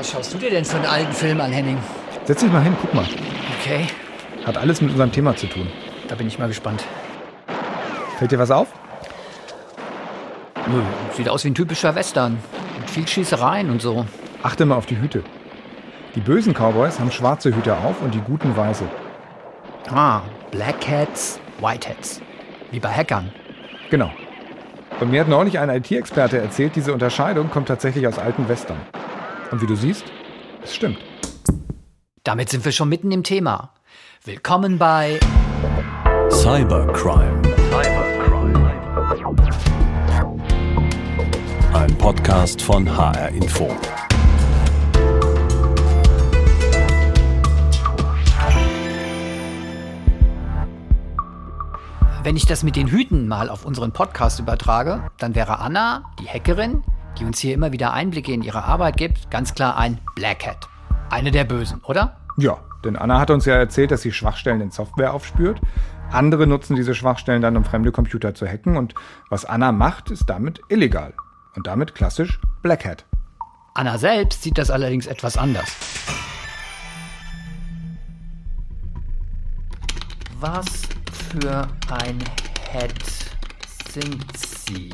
Was schaust du dir denn für einen alten Film an, Henning? Setz dich mal hin, guck mal. Okay, Hat alles mit unserem Thema zu tun. da bin ich mal gespannt. Fällt dir was auf? Nö, Sieht aus wie ein typischer Western. Mit viel Schießereien und so. Achte mal auf die Hüte. Die bösen Cowboys haben schwarze Hüte auf und die guten weiße. Ah, Black Hats, White Hats. Wie bei Hackern. Genau. Und mir hat neulich ein IT-Experte erzählt, diese Unterscheidung kommt tatsächlich aus alten Western. Und wie du siehst, es stimmt. Damit sind wir schon mitten im Thema. Willkommen bei Cybercrime. Ein Podcast von HR Info. Wenn ich das mit den Hüten mal auf unseren Podcast übertrage, dann wäre Anna, die Hackerin, die uns hier immer wieder Einblicke in ihre Arbeit gibt, ganz klar ein Black Hat. Eine der Bösen, oder? Ja, denn Anna hat uns ja erzählt, dass sie Schwachstellen in Software aufspürt. Andere nutzen diese Schwachstellen dann, um fremde Computer zu hacken. Und was Anna macht, ist damit illegal. Und damit klassisch Black Hat. Anna selbst sieht das allerdings etwas anders. Was für ein Head sind Sie?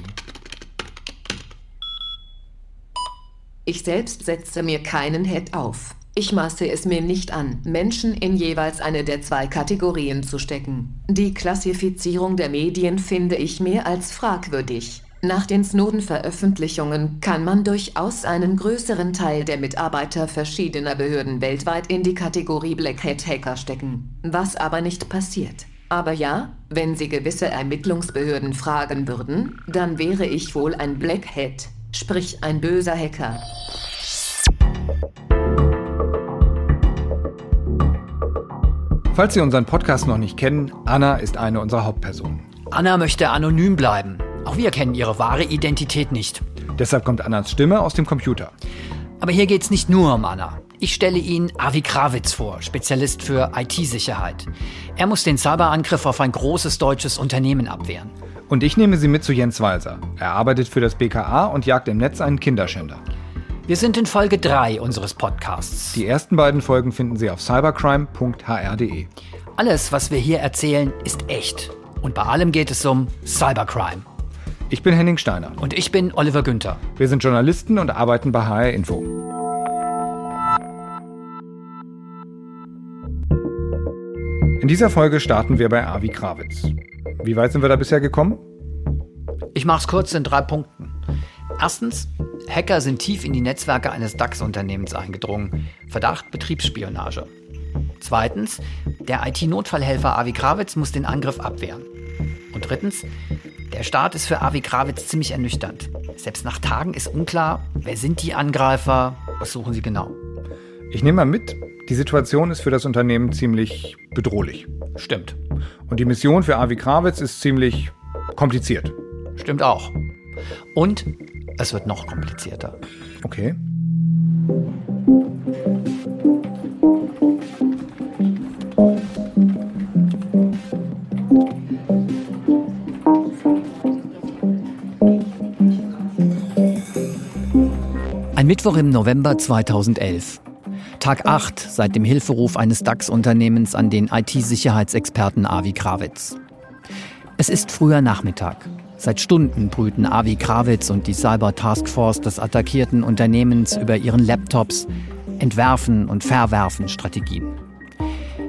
Ich selbst setze mir keinen Head auf. Ich maße es mir nicht an, Menschen in jeweils eine der zwei Kategorien zu stecken. Die Klassifizierung der Medien finde ich mehr als fragwürdig. Nach den Snowden-Veröffentlichungen kann man durchaus einen größeren Teil der Mitarbeiter verschiedener Behörden weltweit in die Kategorie Black Hat Hacker stecken, was aber nicht passiert. Aber ja, wenn Sie gewisse Ermittlungsbehörden fragen würden, dann wäre ich wohl ein Black Hat, sprich ein böser Hacker. Falls Sie unseren Podcast noch nicht kennen, Anna ist eine unserer Hauptpersonen. Anna möchte anonym bleiben. Auch wir kennen ihre wahre Identität nicht. Deshalb kommt Annas Stimme aus dem Computer. Aber hier geht's nicht nur um Anna. Ich stelle Ihnen Avi Krawitz vor, Spezialist für IT-Sicherheit. Er muss den Cyberangriff auf ein großes deutsches Unternehmen abwehren. Und ich nehme Sie mit zu Jens Walser. Er arbeitet für das BKA und jagt im Netz einen Kinderschänder. Wir sind in Folge 3 unseres Podcasts. Die ersten beiden Folgen finden Sie auf cybercrime.hr.de. Alles, was wir hier erzählen, ist echt. Und bei allem geht es um Cybercrime. Ich bin Henning Steiner. Und ich bin Oliver Günther. Wir sind Journalisten und arbeiten bei HR Info. In dieser Folge starten wir bei Avi Krawitz. Wie weit sind wir da bisher gekommen? Ich mach's kurz in drei Punkten. Erstens, Hacker sind tief in die Netzwerke eines DAX-Unternehmens eingedrungen. Verdacht Betriebsspionage. Zweitens, der IT-Notfallhelfer Avi Krawitz muss den Angriff abwehren. Und drittens, der Start ist für Avi Krawitz ziemlich ernüchternd. Selbst nach Tagen ist unklar, wer sind die Angreifer, was suchen sie genau. Ich nehme mal mit, die Situation ist für das Unternehmen ziemlich bedrohlich. Stimmt. Und die Mission für Avi Krawitz ist ziemlich kompliziert. Stimmt auch. Und es wird noch komplizierter. Okay. Ein Mittwoch im November 2011. Tag 8 seit dem Hilferuf eines DAX-Unternehmens an den IT-Sicherheitsexperten Avi Krawitz. Es ist früher Nachmittag. Seit Stunden brüten Avi Krawitz und die Cyber Task Force des attackierten Unternehmens über ihren Laptops, entwerfen und verwerfen Strategien.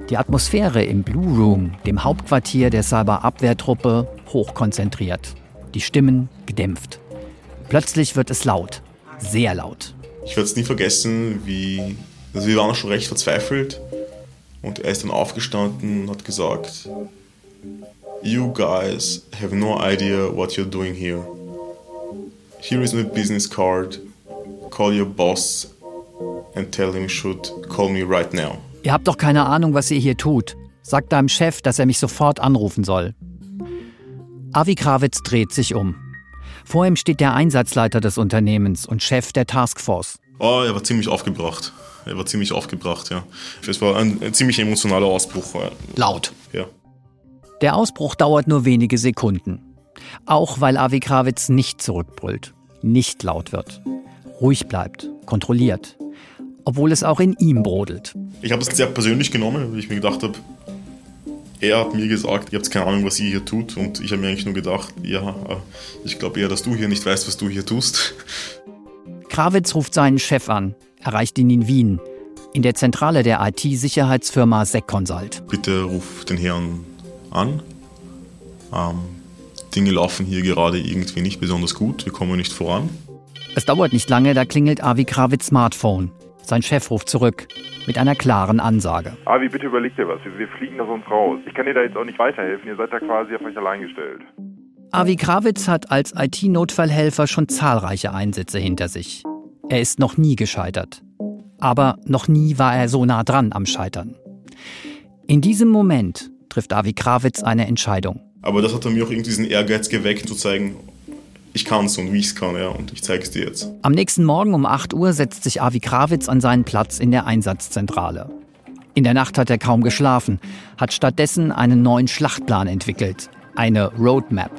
Die Atmosphäre im Blue Room, dem Hauptquartier der Cyberabwehrtruppe, hochkonzentriert. Die Stimmen gedämpft. Plötzlich wird es laut. Sehr laut. Ich werde es nie vergessen, wie. Also wir waren schon recht verzweifelt. Und er ist dann aufgestanden und hat gesagt: You guys have no idea what you're doing here. Here is my business card. Call your boss and tell him he should call me right now. Ihr habt doch keine Ahnung, was ihr hier tut. Sagt deinem Chef, dass er mich sofort anrufen soll. Avi Krawitz dreht sich um. Vor ihm steht der Einsatzleiter des Unternehmens und Chef der Taskforce. Oh, er war ziemlich aufgebracht. Er war ziemlich aufgebracht, ja. Es war ein, ein ziemlich emotionaler Ausbruch. Laut. Ja. Der Ausbruch dauert nur wenige Sekunden. Auch weil Avi Krawitz nicht zurückbrüllt, nicht laut wird, ruhig bleibt, kontrolliert. obwohl es auch in ihm brodelt. Ich habe es sehr persönlich genommen, weil ich mir gedacht habe, er hat mir gesagt, ihr habt keine Ahnung, was ihr hier tut. Und ich habe mir eigentlich nur gedacht, ja, ich glaube eher, dass du hier nicht weißt, was du hier tust. Krawitz ruft seinen Chef an, erreicht ihn in Wien, in der Zentrale der IT-Sicherheitsfirma SecConsult. Bitte ruf den Herrn an. Ähm, Dinge laufen hier gerade irgendwie nicht besonders gut, wir kommen nicht voran. Es dauert nicht lange, da klingelt Avi Krawitz Smartphone. Sein Chef ruft zurück mit einer klaren Ansage. Avi, bitte überleg dir was. Wir fliegen aus uns raus. Ich kann dir da jetzt auch nicht weiterhelfen. Ihr seid da quasi auf euch allein gestellt. Avi Krawitz hat als IT-Notfallhelfer schon zahlreiche Einsätze hinter sich. Er ist noch nie gescheitert. Aber noch nie war er so nah dran am Scheitern. In diesem Moment trifft Avi Krawitz eine Entscheidung. Aber das hat mir auch irgendwie diesen Ehrgeiz geweckt, zu zeigen, ich kann es und wie ich es kann, ja, und ich zeige es dir jetzt. Am nächsten Morgen um 8 Uhr setzt sich Avi Krawitz an seinen Platz in der Einsatzzentrale. In der Nacht hat er kaum geschlafen, hat stattdessen einen neuen Schlachtplan entwickelt, eine Roadmap.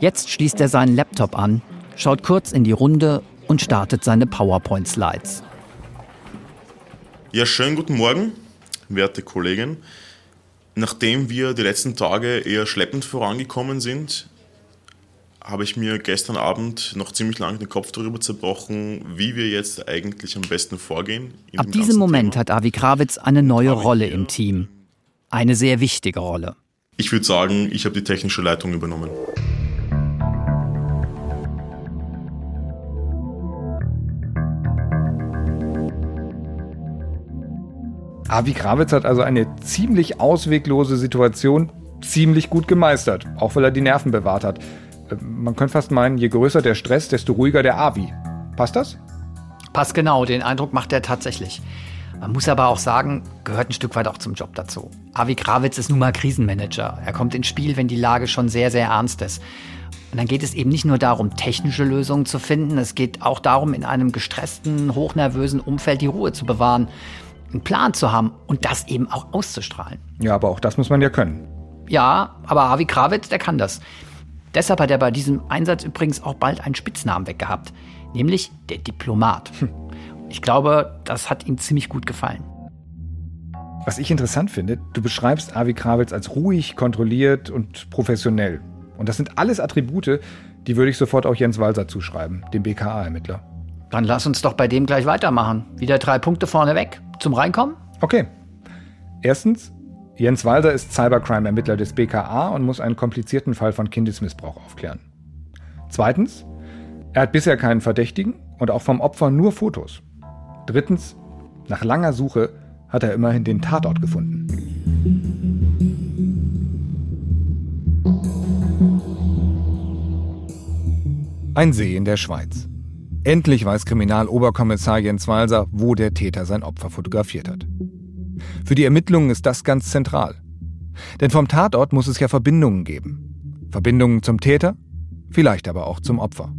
Jetzt schließt er seinen Laptop an, schaut kurz in die Runde und startet seine PowerPoint-Slides. Ja, schönen guten Morgen, werte Kollegen. Nachdem wir die letzten Tage eher schleppend vorangekommen sind, habe ich mir gestern Abend noch ziemlich lange den Kopf darüber zerbrochen, wie wir jetzt eigentlich am besten vorgehen. Ab diesem Moment Thema. hat Avi Krawitz eine neue Rolle im Team. Eine sehr wichtige Rolle. Ich würde sagen, ich habe die technische Leitung übernommen. Avi Krawitz hat also eine ziemlich ausweglose Situation ziemlich gut gemeistert, auch weil er die Nerven bewahrt hat. Man könnte fast meinen, je größer der Stress, desto ruhiger der Avi. Passt das? Passt genau, den Eindruck macht er tatsächlich. Man muss aber auch sagen, gehört ein Stück weit auch zum Job dazu. Avi Krawitz ist nun mal Krisenmanager. Er kommt ins Spiel, wenn die Lage schon sehr, sehr ernst ist. Und dann geht es eben nicht nur darum, technische Lösungen zu finden, es geht auch darum, in einem gestressten, hochnervösen Umfeld die Ruhe zu bewahren, einen Plan zu haben und das eben auch auszustrahlen. Ja, aber auch das muss man ja können. Ja, aber Avi Krawitz, der kann das. Deshalb hat er bei diesem Einsatz übrigens auch bald einen Spitznamen weggehabt, nämlich der Diplomat. Hm. Ich glaube, das hat ihm ziemlich gut gefallen. Was ich interessant finde, du beschreibst Avi Krawitz als ruhig, kontrolliert und professionell. Und das sind alles Attribute, die würde ich sofort auch Jens Walser zuschreiben, dem BKA-Ermittler. Dann lass uns doch bei dem gleich weitermachen. Wieder drei Punkte vorne weg. Zum Reinkommen? Okay. Erstens, Jens Walser ist Cybercrime-Ermittler des BKA und muss einen komplizierten Fall von Kindesmissbrauch aufklären. Zweitens, er hat bisher keinen Verdächtigen und auch vom Opfer nur Fotos. Drittens, nach langer Suche hat er immerhin den Tatort gefunden. Ein See in der Schweiz. Endlich weiß Kriminaloberkommissar Jens Walser, wo der Täter sein Opfer fotografiert hat. Für die Ermittlungen ist das ganz zentral. Denn vom Tatort muss es ja Verbindungen geben. Verbindungen zum Täter, vielleicht aber auch zum Opfer.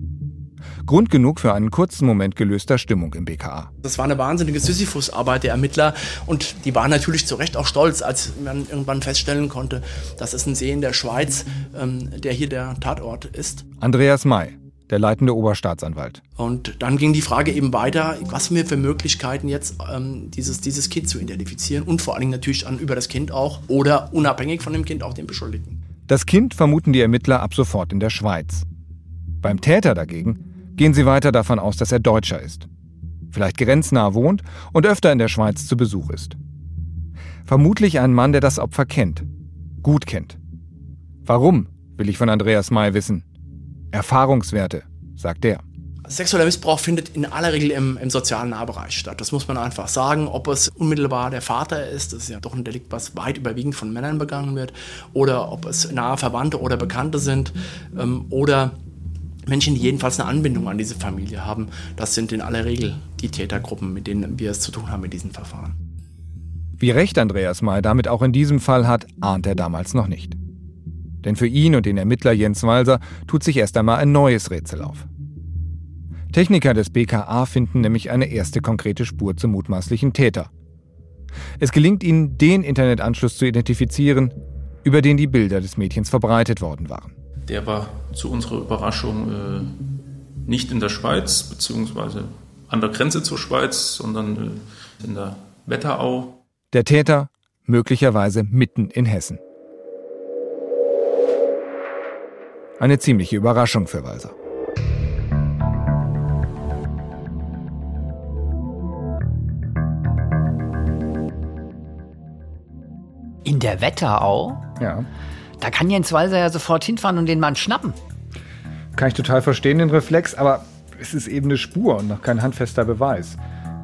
Grund genug für einen kurzen Moment gelöster Stimmung im BKA. Das war eine wahnsinnige Sisyphusarbeit der Ermittler und die waren natürlich zu Recht auch stolz, als man irgendwann feststellen konnte, dass es ein See in der Schweiz, ähm, der hier der Tatort ist. Andreas May, der leitende Oberstaatsanwalt. Und dann ging die Frage eben weiter, was haben wir für Möglichkeiten jetzt, ähm, dieses, dieses Kind zu identifizieren und vor allen Dingen natürlich an, über das Kind auch oder unabhängig von dem Kind auch den Beschuldigten. Das Kind vermuten die Ermittler ab sofort in der Schweiz. Beim Täter dagegen gehen sie weiter davon aus, dass er Deutscher ist. Vielleicht grenznah wohnt und öfter in der Schweiz zu Besuch ist. Vermutlich ein Mann, der das Opfer kennt. Gut kennt. Warum, will ich von Andreas May wissen. Erfahrungswerte, sagt er. Sexueller Missbrauch findet in aller Regel im, im, sozialen Nahbereich statt. Das muss man einfach sagen. Ob es unmittelbar der Vater ist, das ist ja doch ein Delikt, was weit überwiegend von Männern begangen wird, oder ob es nahe Verwandte oder Bekannte sind, ähm, oder Menschen, die jedenfalls eine Anbindung an diese Familie haben. Das sind in aller Regel die Tätergruppen, mit denen wir es zu tun haben mit diesen Verfahren. Wie recht Andreas May damit auch in diesem Fall hat, ahnt er damals noch nicht. Denn für ihn und den Ermittler Jens Walser tut sich erst einmal ein neues Rätsel auf. Techniker des BKA finden nämlich eine erste konkrete Spur zum mutmaßlichen Täter. Es gelingt ihnen, den Internetanschluss zu identifizieren, über den die Bilder des Mädchens verbreitet worden waren. Der war zu unserer Überraschung äh, nicht in der Schweiz, beziehungsweise an der Grenze zur Schweiz, sondern äh, in der Wetterau. Der Täter möglicherweise mitten in Hessen. Eine ziemliche Überraschung für Walser. In der Wetterau? Ja. Da kann Jens Walser ja sofort hinfahren und den Mann schnappen. Kann ich total verstehen, den Reflex, aber es ist eben eine Spur und noch kein handfester Beweis.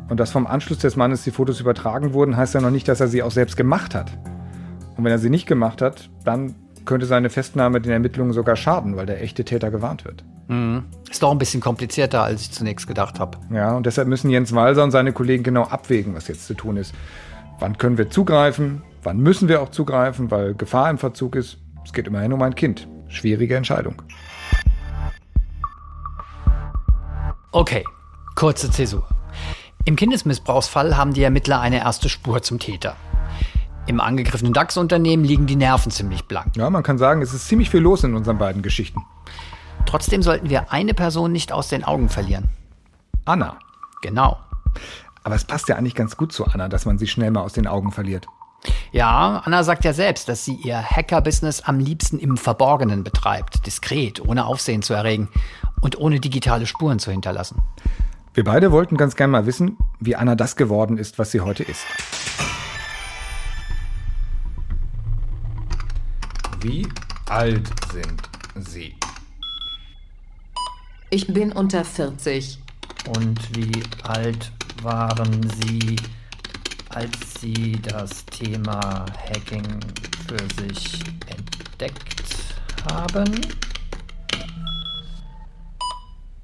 Und dass vom Anschluss des Mannes die Fotos übertragen wurden, heißt ja noch nicht, dass er sie auch selbst gemacht hat. Und wenn er sie nicht gemacht hat, dann könnte seine Festnahme den Ermittlungen sogar schaden, weil der echte Täter gewarnt wird. Mhm. Ist doch ein bisschen komplizierter, als ich zunächst gedacht habe. Ja, und deshalb müssen Jens Walser und seine Kollegen genau abwägen, was jetzt zu tun ist. Wann können wir zugreifen? Wann müssen wir auch zugreifen, weil Gefahr im Verzug ist? Es geht immerhin um ein Kind. Schwierige Entscheidung. Okay, kurze Zäsur. Im Kindesmissbrauchsfall haben die Ermittler eine erste Spur zum Täter. Im angegriffenen DAX-Unternehmen liegen die Nerven ziemlich blank. Ja, man kann sagen, es ist ziemlich viel los in unseren beiden Geschichten. Trotzdem sollten wir eine Person nicht aus den Augen verlieren. Anna. Genau. Aber es passt ja eigentlich ganz gut zu Anna, dass man sie schnell mal aus den Augen verliert. Ja, Anna sagt ja selbst, dass sie ihr Hacker-Business am liebsten im Verborgenen betreibt, diskret, ohne Aufsehen zu erregen und ohne digitale Spuren zu hinterlassen. Wir beide wollten ganz gern mal wissen, wie Anna das geworden ist, was sie heute ist. Wie alt sind Sie? Ich bin unter 40. Und wie alt waren Sie, als Sie das Thema Hacking für sich entdeckt haben?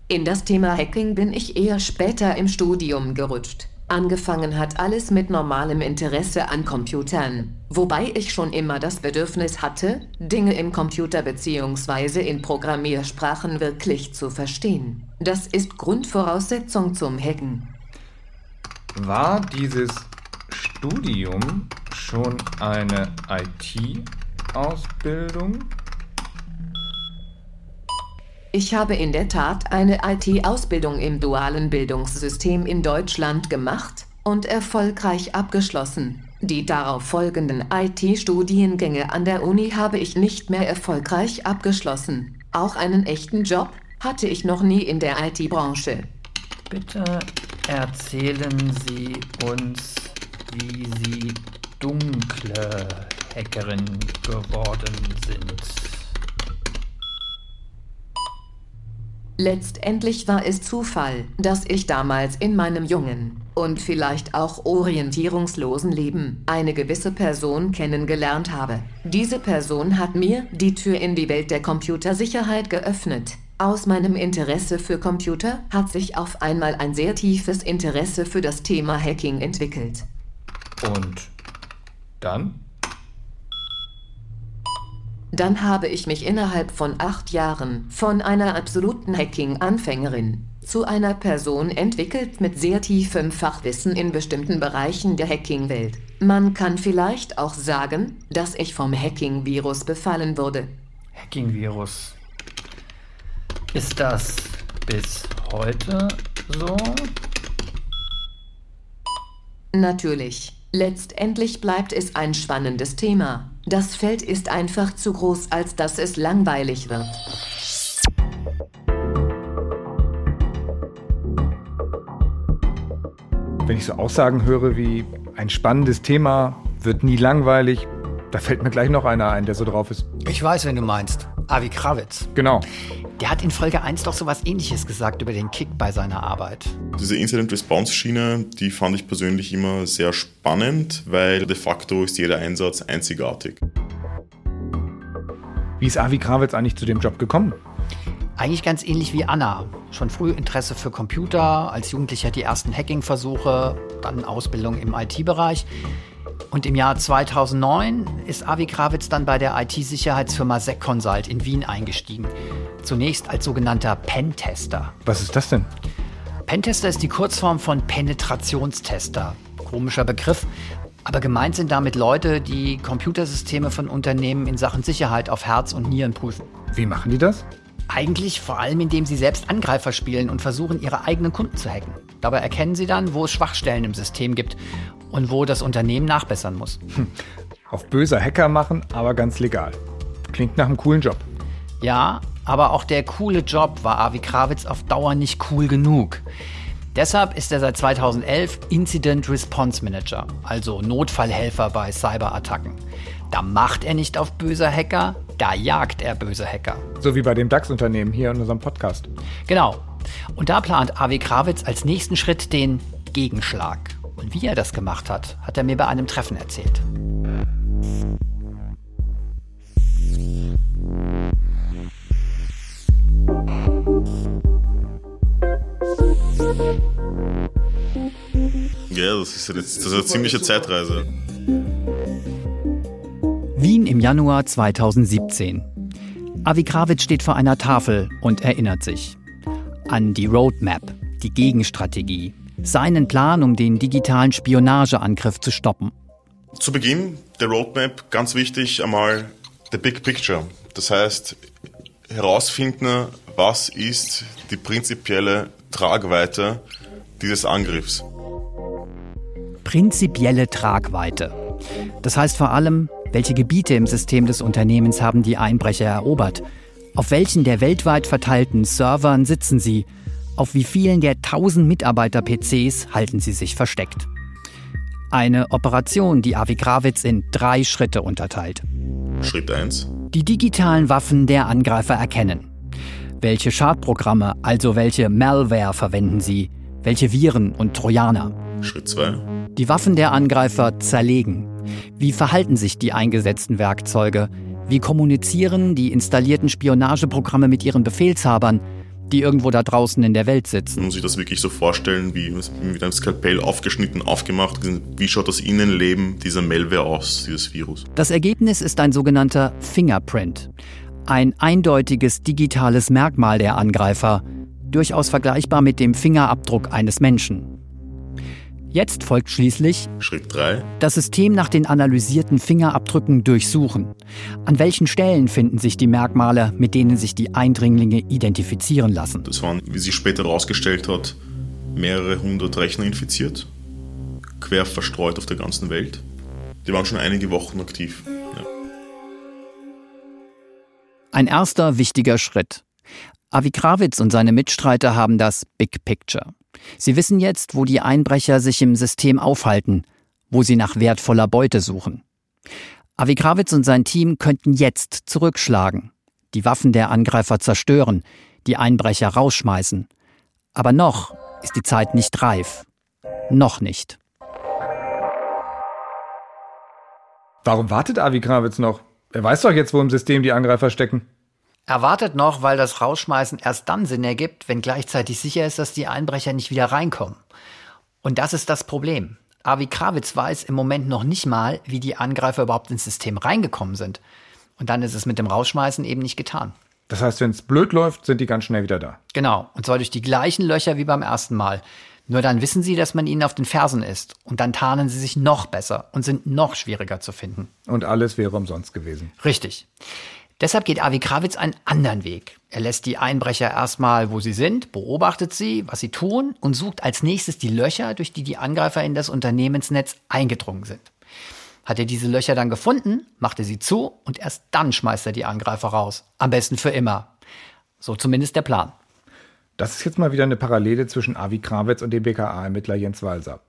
In das Thema Hacking bin ich eher später im Studium gerutscht. Angefangen hat alles mit normalem Interesse an Computern, wobei ich schon immer das Bedürfnis hatte, Dinge im Computer bzw. in Programmiersprachen wirklich zu verstehen. Das ist Grundvoraussetzung zum Hacken. War dieses Studium schon eine IT-Ausbildung? Ich habe in der Tat eine IT-Ausbildung im dualen Bildungssystem in Deutschland gemacht und erfolgreich abgeschlossen. Die darauf folgenden IT-Studiengänge an der Uni habe ich nicht mehr erfolgreich abgeschlossen. Auch einen echten Job hatte ich noch nie in der IT-Branche. Bitte erzählen Sie uns, wie Sie dunkle Hackerin geworden sind. Letztendlich war es Zufall, dass ich damals in meinem jungen und vielleicht auch orientierungslosen Leben eine gewisse Person kennengelernt habe. Diese Person hat mir die Tür in die Welt der Computersicherheit geöffnet. Aus meinem Interesse für Computer hat sich auf einmal ein sehr tiefes Interesse für das Thema Hacking entwickelt. Und dann? Dann habe ich mich innerhalb von acht Jahren von einer absoluten Hacking-Anfängerin zu einer Person entwickelt mit sehr tiefem Fachwissen in bestimmten Bereichen der Hacking-Welt. Man kann vielleicht auch sagen, dass ich vom Hacking-Virus befallen wurde. Hacking-Virus. Ist das bis heute so? Natürlich. Letztendlich bleibt es ein spannendes Thema. Das Feld ist einfach zu groß, als dass es langweilig wird. Wenn ich so Aussagen höre wie ein spannendes Thema, wird nie langweilig, da fällt mir gleich noch einer ein, der so drauf ist. Ich weiß, wen du meinst. Avi Krawitz. Genau. Der hat in Folge 1 doch so was ähnliches gesagt über den Kick bei seiner Arbeit. Diese Incident-Response-Schiene, die fand ich persönlich immer sehr spannend, weil de facto ist jeder Einsatz einzigartig. Wie ist Avi Krawitz eigentlich zu dem Job gekommen? Eigentlich ganz ähnlich wie Anna. Schon früh Interesse für Computer, als Jugendlicher die ersten Hacking-Versuche, dann Ausbildung im IT-Bereich. Und im Jahr 2009 ist Avi Krawitz dann bei der IT-Sicherheitsfirma SecConsult in Wien eingestiegen. Zunächst als sogenannter Pentester. Was ist das denn? Pentester ist die Kurzform von Penetrationstester. Komischer Begriff, aber gemeint sind damit Leute, die Computersysteme von Unternehmen in Sachen Sicherheit auf Herz und Nieren prüfen. Wie machen die das? Eigentlich vor allem, indem sie selbst Angreifer spielen und versuchen, ihre eigenen Kunden zu hacken. Dabei erkennen sie dann, wo es Schwachstellen im System gibt und wo das Unternehmen nachbessern muss. Hm. Auf böser Hacker machen, aber ganz legal. Klingt nach einem coolen Job. Ja, aber auch der coole Job war Avi Krawitz auf Dauer nicht cool genug. Deshalb ist er seit 2011 Incident Response Manager, also Notfallhelfer bei Cyberattacken. Da macht er nicht auf böse Hacker, da jagt er böse Hacker. So wie bei dem DAX-Unternehmen hier in unserem Podcast. Genau. Und da plant Avi Krawitz als nächsten Schritt den Gegenschlag. Und wie er das gemacht hat, hat er mir bei einem Treffen erzählt. Ja, das ist, jetzt, das ist eine ziemliche Zeitreise. Wien im Januar 2017. Avi Krawitz steht vor einer Tafel und erinnert sich an die Roadmap, die Gegenstrategie, seinen Plan, um den digitalen Spionageangriff zu stoppen. Zu Beginn der Roadmap ganz wichtig einmal the big picture. Das heißt, herausfinden, was ist die prinzipielle Tragweite dieses Angriffs prinzipielle Tragweite. Das heißt vor allem, welche Gebiete im System des Unternehmens haben die Einbrecher erobert? Auf welchen der weltweit verteilten Servern sitzen sie? Auf wie vielen der 1000 Mitarbeiter-PCs halten sie sich versteckt? Eine Operation, die Avi Krawitz in drei Schritte unterteilt. Schritt 1. Die digitalen Waffen der Angreifer erkennen. Welche Schadprogramme, also welche Malware verwenden sie? Welche Viren und Trojaner? Schritt 2. Die Waffen der Angreifer zerlegen. Wie verhalten sich die eingesetzten Werkzeuge? Wie kommunizieren die installierten Spionageprogramme mit ihren Befehlshabern, die irgendwo da draußen in der Welt sitzen? Man muss sich das wirklich so vorstellen, wie mit einem Skalpell aufgeschnitten, aufgemacht. Wie schaut das Innenleben dieser Malware aus, dieses Virus? Das Ergebnis ist ein sogenannter Fingerprint. Ein eindeutiges digitales Merkmal der Angreifer, durchaus vergleichbar mit dem Fingerabdruck eines Menschen. Jetzt folgt schließlich Schritt 3. Das System nach den analysierten Fingerabdrücken durchsuchen. An welchen Stellen finden sich die Merkmale, mit denen sich die Eindringlinge identifizieren lassen? Das waren, wie sich später herausgestellt hat, mehrere hundert Rechner infiziert, quer verstreut auf der ganzen Welt. Die waren schon einige Wochen aktiv. Ja. Ein erster wichtiger Schritt. Avi Krawitz und seine Mitstreiter haben das Big Picture. Sie wissen jetzt, wo die Einbrecher sich im System aufhalten, wo sie nach wertvoller Beute suchen. Avi Krawitz und sein Team könnten jetzt zurückschlagen, die Waffen der Angreifer zerstören, die Einbrecher rausschmeißen. Aber noch ist die Zeit nicht reif. Noch nicht. Warum wartet Avi Krawitz noch? Er weiß doch jetzt, wo im System die Angreifer stecken. Erwartet noch, weil das Rausschmeißen erst dann Sinn ergibt, wenn gleichzeitig sicher ist, dass die Einbrecher nicht wieder reinkommen. Und das ist das Problem. Avi Krawitz weiß im Moment noch nicht mal, wie die Angreifer überhaupt ins System reingekommen sind. Und dann ist es mit dem Rausschmeißen eben nicht getan. Das heißt, wenn es blöd läuft, sind die ganz schnell wieder da. Genau. Und zwar durch die gleichen Löcher wie beim ersten Mal. Nur dann wissen sie, dass man ihnen auf den Fersen ist. Und dann tarnen sie sich noch besser und sind noch schwieriger zu finden. Und alles wäre umsonst gewesen. Richtig. Deshalb geht Avi Krawitz einen anderen Weg. Er lässt die Einbrecher erstmal, wo sie sind, beobachtet sie, was sie tun und sucht als nächstes die Löcher, durch die die Angreifer in das Unternehmensnetz eingedrungen sind. Hat er diese Löcher dann gefunden, macht er sie zu und erst dann schmeißt er die Angreifer raus. Am besten für immer. So zumindest der Plan. Das ist jetzt mal wieder eine Parallele zwischen Avi Krawitz und dem BKA-Ermittler Jens Walser.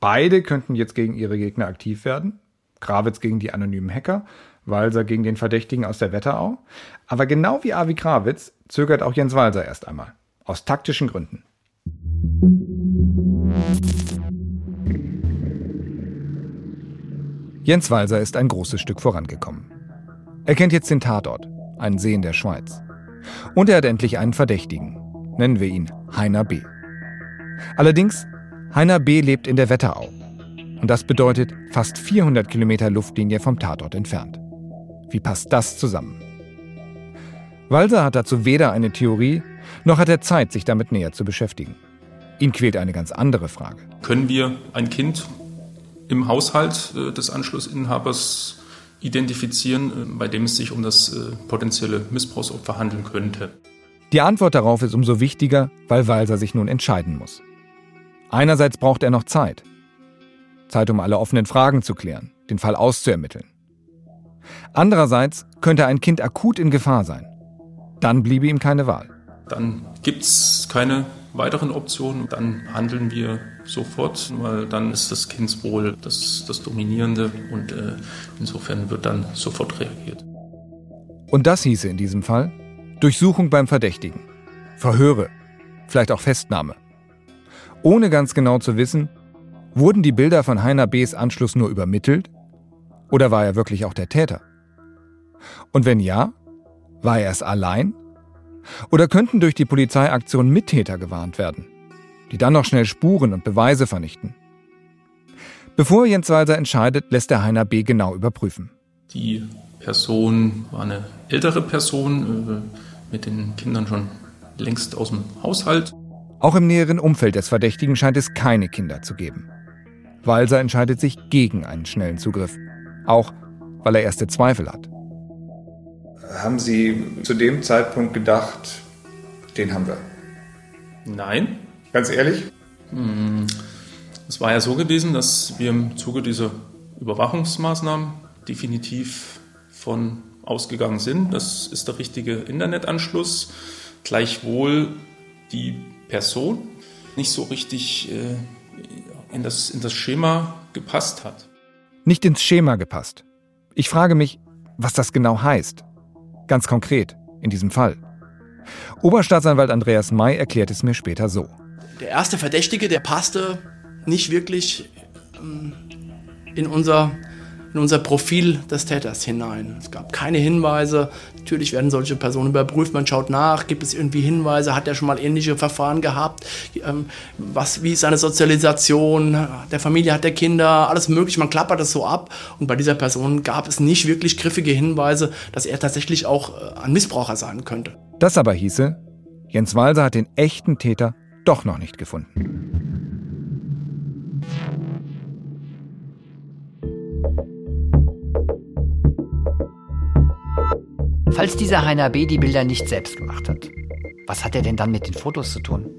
Beide könnten jetzt gegen ihre Gegner aktiv werden. Krawitz gegen die anonymen Hacker Walser gegen den Verdächtigen aus der Wetterau. Aber genau wie Avi Krawitz zögert auch Jens Walser erst einmal. Aus taktischen Gründen. Jens Walser ist ein großes Stück vorangekommen. Er kennt jetzt den Tatort, einen See in der Schweiz. Und er hat endlich einen Verdächtigen. Nennen wir ihn Heiner B. Allerdings, Heiner B. lebt in der Wetterau. Und das bedeutet fast 400 Kilometer Luftlinie vom Tatort entfernt. Wie passt das zusammen? Walser hat dazu weder eine Theorie, noch hat er Zeit, sich damit näher zu beschäftigen. Ihn quält eine ganz andere Frage. Können wir ein Kind im Haushalt äh, des Anschlussinhabers identifizieren, äh, bei dem es sich um das äh, potenzielle Missbrauchsopfer handeln könnte? Die Antwort darauf ist umso wichtiger, weil Walser sich nun entscheiden muss. Einerseits braucht er noch Zeit. Zeit, um alle offenen Fragen zu klären, den Fall auszuermitteln. Andererseits könnte ein Kind akut in Gefahr sein. Dann bliebe ihm keine Wahl. Dann gibt es keine weiteren Optionen. Dann handeln wir sofort, weil dann ist das Kindswohl das, das Dominierende und äh, insofern wird dann sofort reagiert. Und das hieße in diesem Fall Durchsuchung beim Verdächtigen, Verhöre, vielleicht auch Festnahme. Ohne ganz genau zu wissen, wurden die Bilder von Heiner B.s Anschluss nur übermittelt oder war er wirklich auch der Täter? Und wenn ja, war er es allein? Oder könnten durch die Polizeiaktion Mittäter gewarnt werden, die dann noch schnell Spuren und Beweise vernichten? Bevor Jens Walser entscheidet, lässt der Heiner B. genau überprüfen. Die Person war eine ältere Person, äh, mit den Kindern schon längst aus dem Haushalt. Auch im näheren Umfeld des Verdächtigen scheint es keine Kinder zu geben. Walser entscheidet sich gegen einen schnellen Zugriff. Auch weil er erste Zweifel hat. Haben Sie zu dem Zeitpunkt gedacht, den haben wir? Nein. Ganz ehrlich? Hm, es war ja so gewesen, dass wir im Zuge dieser Überwachungsmaßnahmen definitiv von ausgegangen sind. Das ist der richtige Internetanschluss. Gleichwohl die Person nicht so richtig äh, in, das, in das Schema gepasst hat. Nicht ins Schema gepasst. Ich frage mich, was das genau heißt. Ganz konkret, in diesem Fall. Oberstaatsanwalt Andreas May erklärt es mir später so. Der erste Verdächtige, der passte nicht wirklich ähm, in unser in unser Profil des Täters hinein. Es gab keine Hinweise. Natürlich werden solche Personen überprüft. Man schaut nach, gibt es irgendwie Hinweise, hat er schon mal ähnliche Verfahren gehabt? Ähm, was, wie ist seine Sozialisation? Der Familie hat er Kinder, alles mögliche. Man klappert das so ab. Und bei dieser Person gab es nicht wirklich griffige Hinweise, dass er tatsächlich auch äh, ein Missbraucher sein könnte. Das aber hieße, Jens Walser hat den echten Täter doch noch nicht gefunden. Falls dieser Heiner B. die Bilder nicht selbst gemacht hat, was hat er denn dann mit den Fotos zu tun?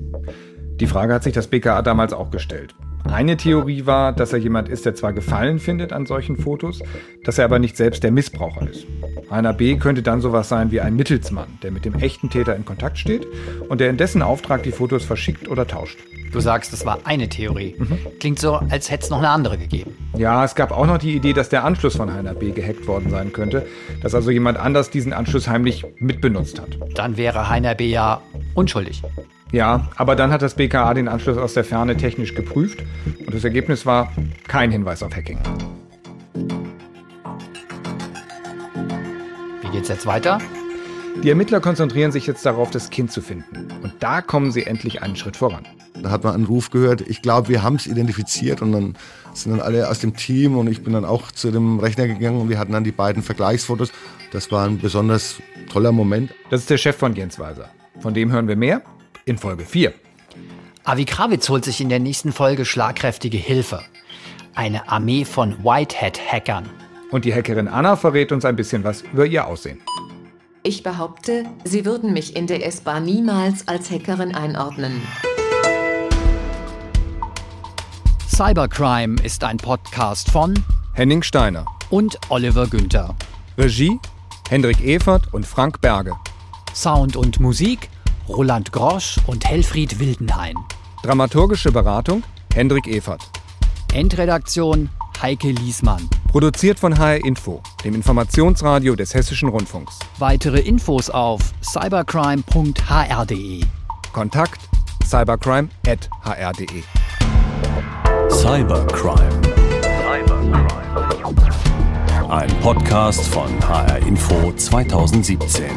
Die Frage hat sich das BKA damals auch gestellt. Eine Theorie war, dass er jemand ist, der zwar Gefallen findet an solchen Fotos, dass er aber nicht selbst der Missbraucher ist. Heiner B. könnte dann sowas sein wie ein Mittelsmann, der mit dem echten Täter in Kontakt steht und der in dessen Auftrag die Fotos verschickt oder tauscht. Du sagst, das war eine Theorie. Mhm. Klingt so, als hätte es noch eine andere gegeben. Ja, es gab auch noch die Idee, dass der Anschluss von Heiner B. gehackt worden sein könnte, dass also jemand anders diesen Anschluss heimlich mitbenutzt hat. Dann wäre Heiner B. ja unschuldig. Ja, aber dann hat das BKA den Anschluss aus der Ferne technisch geprüft und das Ergebnis war kein Hinweis auf Hacking. Geht's jetzt weiter? Die Ermittler konzentrieren sich jetzt darauf, das Kind zu finden. Und da kommen sie endlich einen Schritt voran. Da hat man einen Ruf gehört, ich glaube, wir haben es identifiziert und dann sind dann alle aus dem Team und ich bin dann auch zu dem Rechner gegangen und wir hatten dann die beiden Vergleichsfotos. Das war ein besonders toller Moment. Das ist der Chef von Jens Weiser. Von dem hören wir mehr in Folge 4. Avi Krawitz holt sich in der nächsten Folge schlagkräftige Hilfe. Eine Armee von Whitehead-Hackern. Und die Hackerin Anna verrät uns ein bisschen was über ihr Aussehen. Ich behaupte, Sie würden mich in der S-Bahn niemals als Hackerin einordnen. Cybercrime ist ein Podcast von Henning Steiner und Oliver Günther. Regie Hendrik Evert und Frank Berge. Sound und Musik Roland Grosch und Helfried Wildenhain. Dramaturgische Beratung Hendrik Evert. Endredaktion Heike Liesmann. Produziert von HR Info, dem Informationsradio des Hessischen Rundfunks. Weitere Infos auf cybercrime.hr.de. Kontakt cybercrime.hr.de. Cybercrime. Cybercrime. Ein Podcast von HR Info 2017.